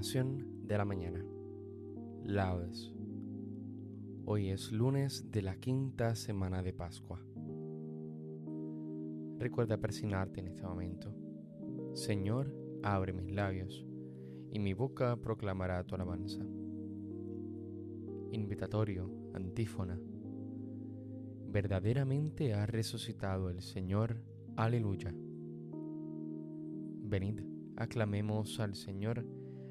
de la mañana. Laudes. Hoy es lunes de la quinta semana de Pascua. Recuerda persignarte en este momento. Señor, abre mis labios, y mi boca proclamará tu alabanza. Invitatorio, antífona. Verdaderamente ha resucitado el Señor. Aleluya. Venid Aclamemos al Señor,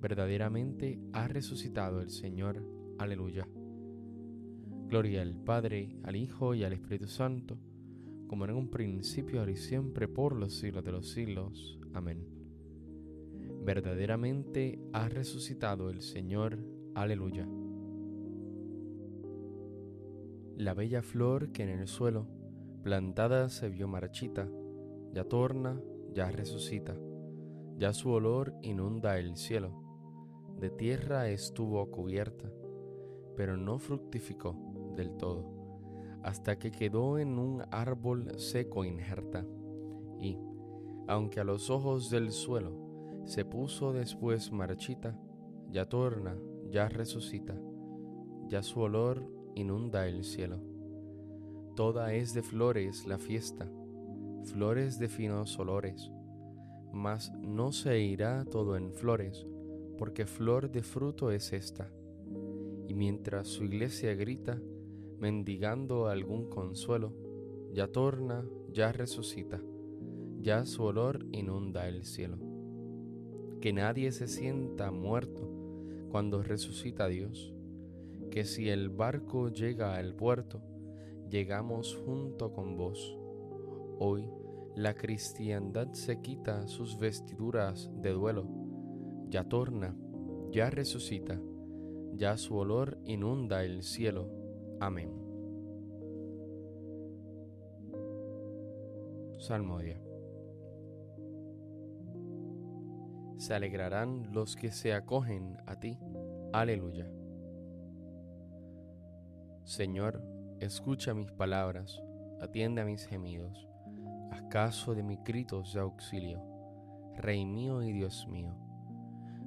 Verdaderamente ha resucitado el Señor. Aleluya. Gloria al Padre, al Hijo y al Espíritu Santo, como en un principio, ahora y siempre, por los siglos de los siglos. Amén. Verdaderamente ha resucitado el Señor. Aleluya. La bella flor que en el suelo, plantada, se vio marchita, ya torna ya resucita, ya su olor inunda el cielo, de tierra estuvo cubierta, pero no fructificó del todo, hasta que quedó en un árbol seco injerta, y, aunque a los ojos del suelo se puso después marchita, ya torna, ya resucita, ya su olor inunda el cielo. Toda es de flores la fiesta, flores de finos olores, mas no se irá todo en flores, porque flor de fruto es esta. Y mientras su iglesia grita, mendigando algún consuelo, ya torna, ya resucita, ya su olor inunda el cielo. Que nadie se sienta muerto cuando resucita Dios, que si el barco llega al puerto, llegamos junto con vos Hoy la cristiandad se quita sus vestiduras de duelo, ya torna, ya resucita, ya su olor inunda el cielo. Amén. Salmodia. Se alegrarán los que se acogen a ti. Aleluya. Señor, escucha mis palabras, atiende a mis gemidos caso de mis gritos de auxilio, Rey mío y Dios mío.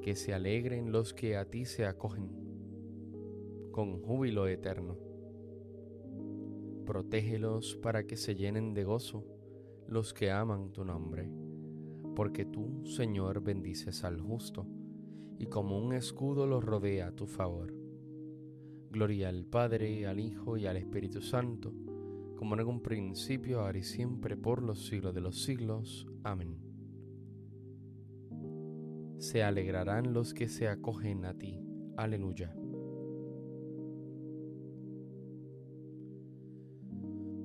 Que se alegren los que a ti se acogen, con júbilo eterno. Protégelos para que se llenen de gozo los que aman tu nombre, porque tú, Señor, bendices al justo, y como un escudo los rodea a tu favor. Gloria al Padre, al Hijo y al Espíritu Santo, como en un principio, ahora y siempre, por los siglos de los siglos. Amén. Se alegrarán los que se acogen a ti. Aleluya.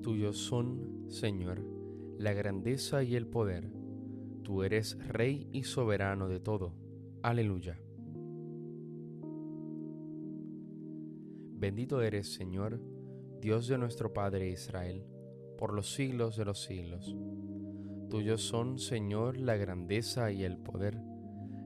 Tuyos son, Señor, la grandeza y el poder. Tú eres Rey y soberano de todo. Aleluya. Bendito eres, Señor, Dios de nuestro Padre Israel, por los siglos de los siglos. Tuyos son, Señor, la grandeza y el poder,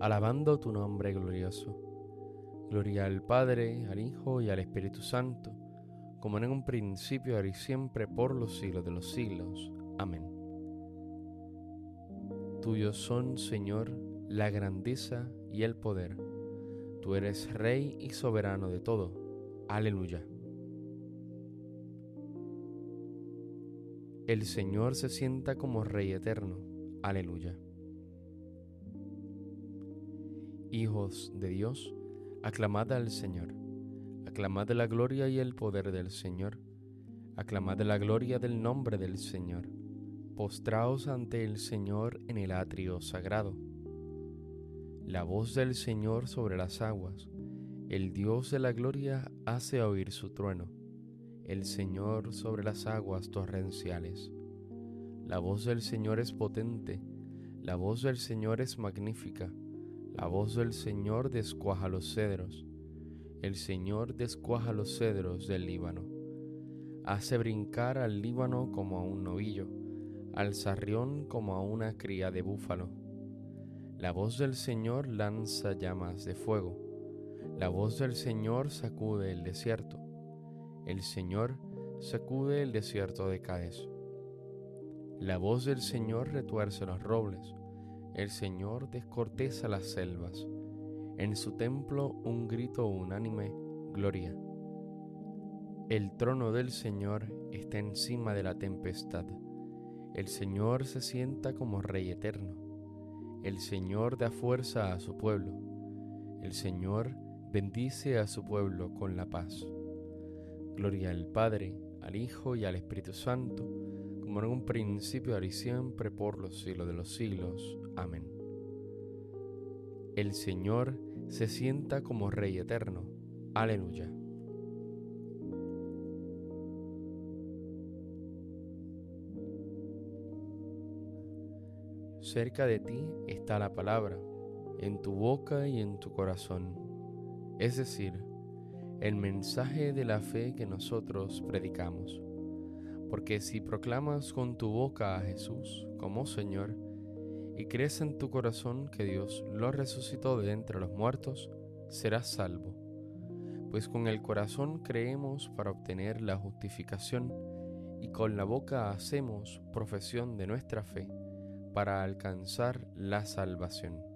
alabando tu nombre glorioso. Gloria al Padre, al Hijo y al Espíritu Santo, como en un principio, ahora y siempre, por los siglos de los siglos. Amén. Tuyos son, Señor, la grandeza y el poder. Tú eres Rey y soberano de todo. Aleluya. El Señor se sienta como Rey eterno. Aleluya. Hijos de Dios, aclamad al Señor. Aclamad la gloria y el poder del Señor. Aclamad la gloria del nombre del Señor. Postraos ante el Señor en el atrio sagrado. La voz del Señor sobre las aguas. El Dios de la gloria hace oír su trueno el Señor sobre las aguas torrenciales. La voz del Señor es potente, la voz del Señor es magnífica, la voz del Señor descuaja los cedros, el Señor descuaja los cedros del Líbano. Hace brincar al Líbano como a un novillo, al sarrión como a una cría de búfalo. La voz del Señor lanza llamas de fuego, la voz del Señor sacude el desierto. El Señor sacude el desierto de Cádiz. La voz del Señor retuerce los robles. El Señor descorteza las selvas. En su templo un grito unánime, gloria. El trono del Señor está encima de la tempestad. El Señor se sienta como Rey eterno. El Señor da fuerza a su pueblo. El Señor bendice a su pueblo con la paz. Gloria al Padre, al Hijo y al Espíritu Santo, en un principio, ahora y siempre, por los siglos de los siglos. Amén. El Señor se sienta como Rey eterno. Aleluya. Cerca de ti está la palabra, en tu boca y en tu corazón, es decir, el mensaje de la fe que nosotros predicamos. Porque si proclamas con tu boca a Jesús como Señor y crees en tu corazón que Dios lo resucitó de entre los muertos, serás salvo. Pues con el corazón creemos para obtener la justificación y con la boca hacemos profesión de nuestra fe para alcanzar la salvación.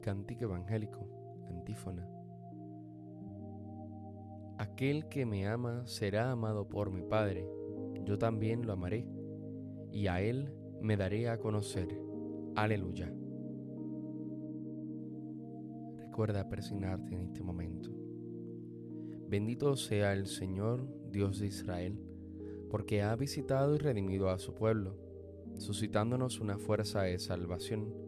Cántico Evangélico, antífona. Aquel que me ama será amado por mi Padre, yo también lo amaré, y a él me daré a conocer. Aleluya. Recuerda persignarte en este momento. Bendito sea el Señor, Dios de Israel, porque ha visitado y redimido a su pueblo, suscitándonos una fuerza de salvación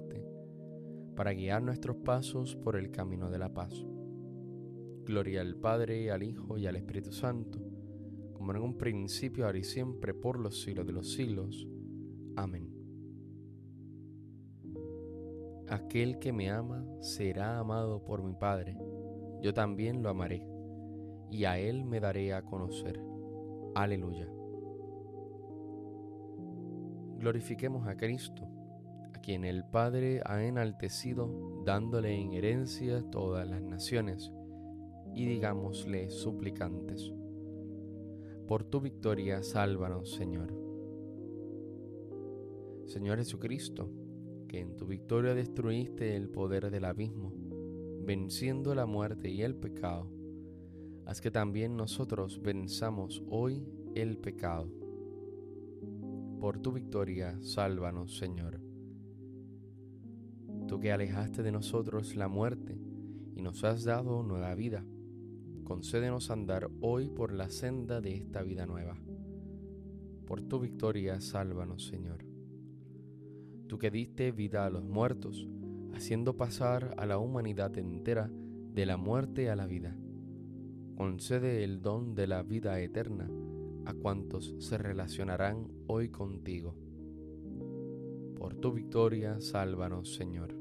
para guiar nuestros pasos por el camino de la paz. Gloria al Padre, al Hijo y al Espíritu Santo, como en un principio, ahora y siempre, por los siglos de los siglos. Amén. Aquel que me ama será amado por mi Padre, yo también lo amaré, y a él me daré a conocer. Aleluya. Glorifiquemos a Cristo quien el Padre ha enaltecido, dándole en herencia todas las naciones, y digámosle suplicantes. Por tu victoria, sálvanos, Señor. Señor Jesucristo, que en tu victoria destruiste el poder del abismo, venciendo la muerte y el pecado, haz que también nosotros venzamos hoy el pecado. Por tu victoria, sálvanos, Señor tú que alejaste de nosotros la muerte y nos has dado nueva vida, concédenos andar hoy por la senda de esta vida nueva. Por tu victoria, sálvanos, Señor. Tú que diste vida a los muertos, haciendo pasar a la humanidad entera de la muerte a la vida. Concede el don de la vida eterna a cuantos se relacionarán hoy contigo. Por tu victoria, sálvanos, Señor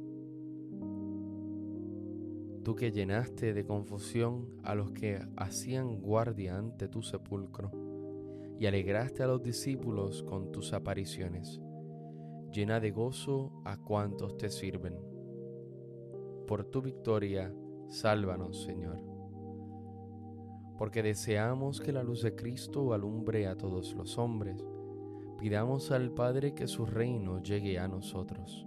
tú que llenaste de confusión a los que hacían guardia ante tu sepulcro, y alegraste a los discípulos con tus apariciones, llena de gozo a cuantos te sirven. Por tu victoria, sálvanos, Señor. Porque deseamos que la luz de Cristo alumbre a todos los hombres, pidamos al Padre que su reino llegue a nosotros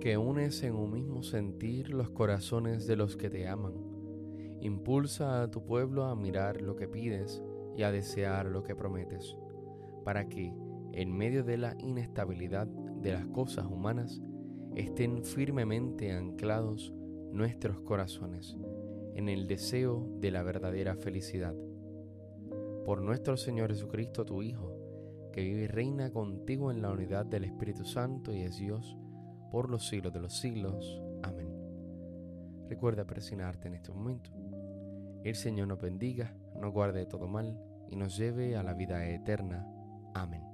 que unes en un mismo sentir los corazones de los que te aman. Impulsa a tu pueblo a mirar lo que pides y a desear lo que prometes, para que, en medio de la inestabilidad de las cosas humanas, estén firmemente anclados nuestros corazones en el deseo de la verdadera felicidad. Por nuestro Señor Jesucristo, tu Hijo, que vive y reina contigo en la unidad del Espíritu Santo y es Dios, por los siglos de los siglos. Amén. Recuerda presionarte en este momento. El Señor nos bendiga, nos guarde de todo mal y nos lleve a la vida eterna. Amén.